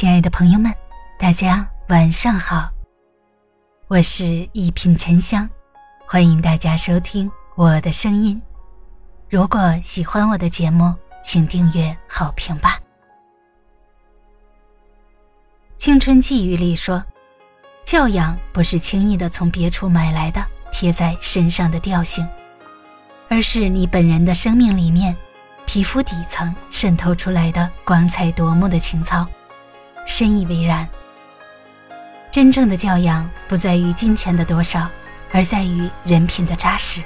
亲爱的朋友们，大家晚上好，我是一品沉香，欢迎大家收听我的声音。如果喜欢我的节目，请订阅、好评吧。《青春寄语》里说：“教养不是轻易的从别处买来的，贴在身上的调性，而是你本人的生命里面，皮肤底层渗透出来的光彩夺目的情操。”深以为然。真正的教养不在于金钱的多少，而在于人品的扎实。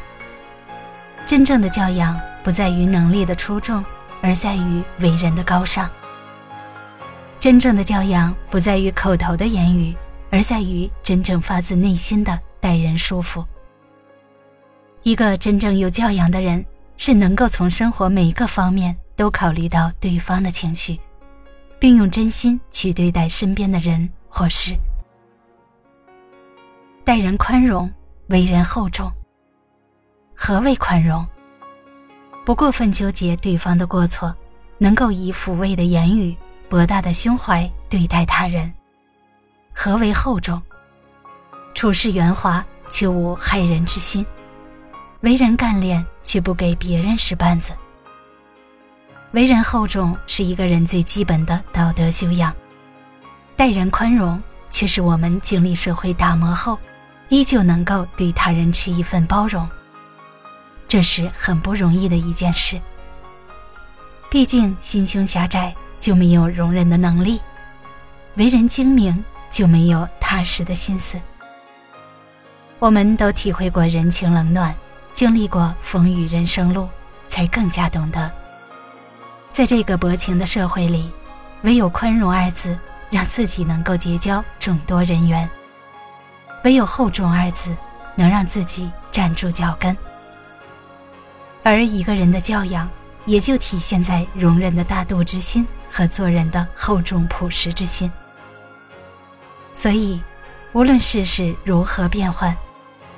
真正的教养不在于能力的出众，而在于为人的高尚。真正的教养不在于口头的言语，而在于真正发自内心的待人舒服。一个真正有教养的人，是能够从生活每一个方面都考虑到对方的情绪，并用真心去对待身边的人或事。待人宽容，为人厚重。何谓宽容？不过分纠结对方的过错，能够以抚慰的言语。博大的胸怀对待他人，何为厚重？处事圆滑却无害人之心，为人干练却不给别人使绊子。为人厚重是一个人最基本的道德修养，待人宽容却是我们经历社会打磨后，依旧能够对他人持一份包容。这是很不容易的一件事，毕竟心胸狭窄。就没有容忍的能力，为人精明就没有踏实的心思。我们都体会过人情冷暖，经历过风雨人生路，才更加懂得，在这个薄情的社会里，唯有宽容二字，让自己能够结交众多人缘；唯有厚重二字，能让自己站住脚跟。而一个人的教养，也就体现在容忍的大度之心。和做人的厚重朴实之心，所以，无论世事如何变幻，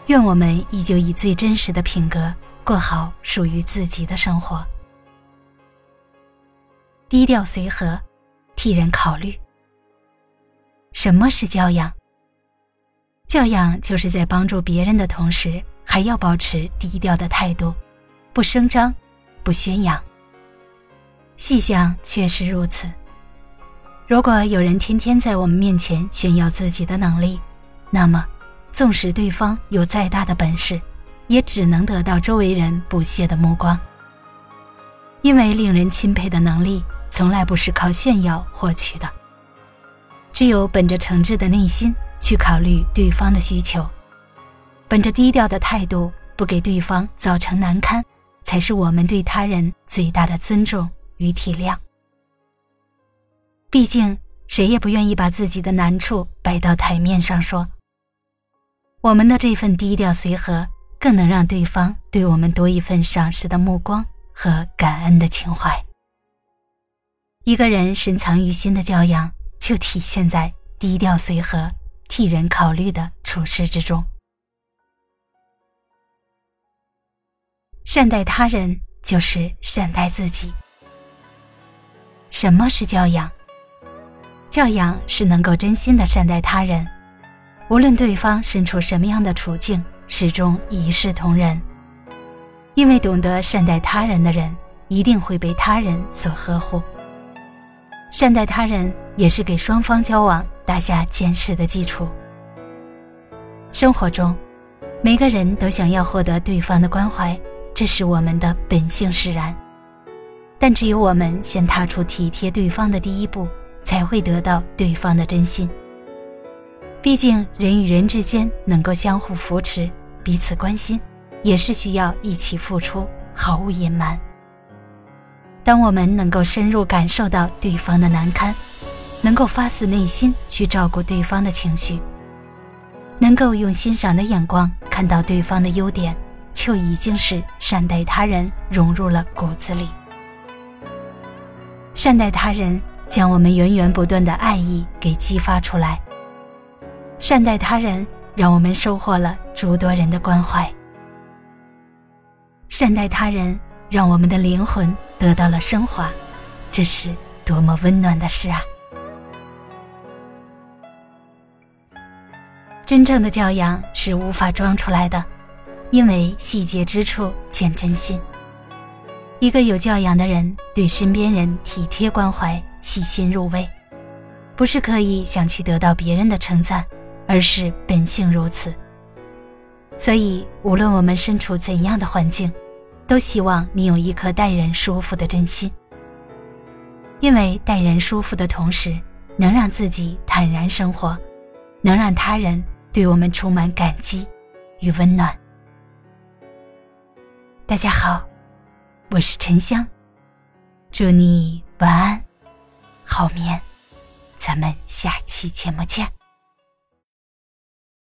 愿我们依旧以最真实的品格过好属于自己的生活，低调随和，替人考虑。什么是教养？教养就是在帮助别人的同时，还要保持低调的态度，不声张，不宣扬。细想，确实如此。如果有人天天在我们面前炫耀自己的能力，那么，纵使对方有再大的本事，也只能得到周围人不屑的目光。因为令人钦佩的能力，从来不是靠炫耀获取的。只有本着诚挚的内心去考虑对方的需求，本着低调的态度，不给对方造成难堪，才是我们对他人最大的尊重。与体谅，毕竟谁也不愿意把自己的难处摆到台面上说。我们的这份低调随和，更能让对方对我们多一份赏识的目光和感恩的情怀。一个人深藏于心的教养，就体现在低调随和、替人考虑的处事之中。善待他人，就是善待自己。什么是教养？教养是能够真心的善待他人，无论对方身处什么样的处境，始终一视同仁。因为懂得善待他人的人，一定会被他人所呵护。善待他人，也是给双方交往打下坚实的基础。生活中，每个人都想要获得对方的关怀，这是我们的本性使然。但只有我们先踏出体贴对方的第一步，才会得到对方的真心。毕竟人与人之间能够相互扶持、彼此关心，也是需要一起付出，毫无隐瞒。当我们能够深入感受到对方的难堪，能够发自内心去照顾对方的情绪，能够用欣赏的眼光看到对方的优点，就已经是善待他人融入了骨子里。善待他人，将我们源源不断的爱意给激发出来。善待他人，让我们收获了诸多人的关怀。善待他人，让我们的灵魂得到了升华这是多么温暖的事啊！真正的教养是无法装出来的因为细节之处见真心。一个有教养的人对身边人体贴关怀细心入微不是刻意想去得到别人的称赞而是本性如此。所以无论我们身处怎样的环境都希望你有一颗待人舒服的真心，因为待人舒服的同时，能让自己坦然生活，能让他人。对我们充满感激与温暖。大家好，我是沉香，祝你晚安，好眠，咱们下期节目见。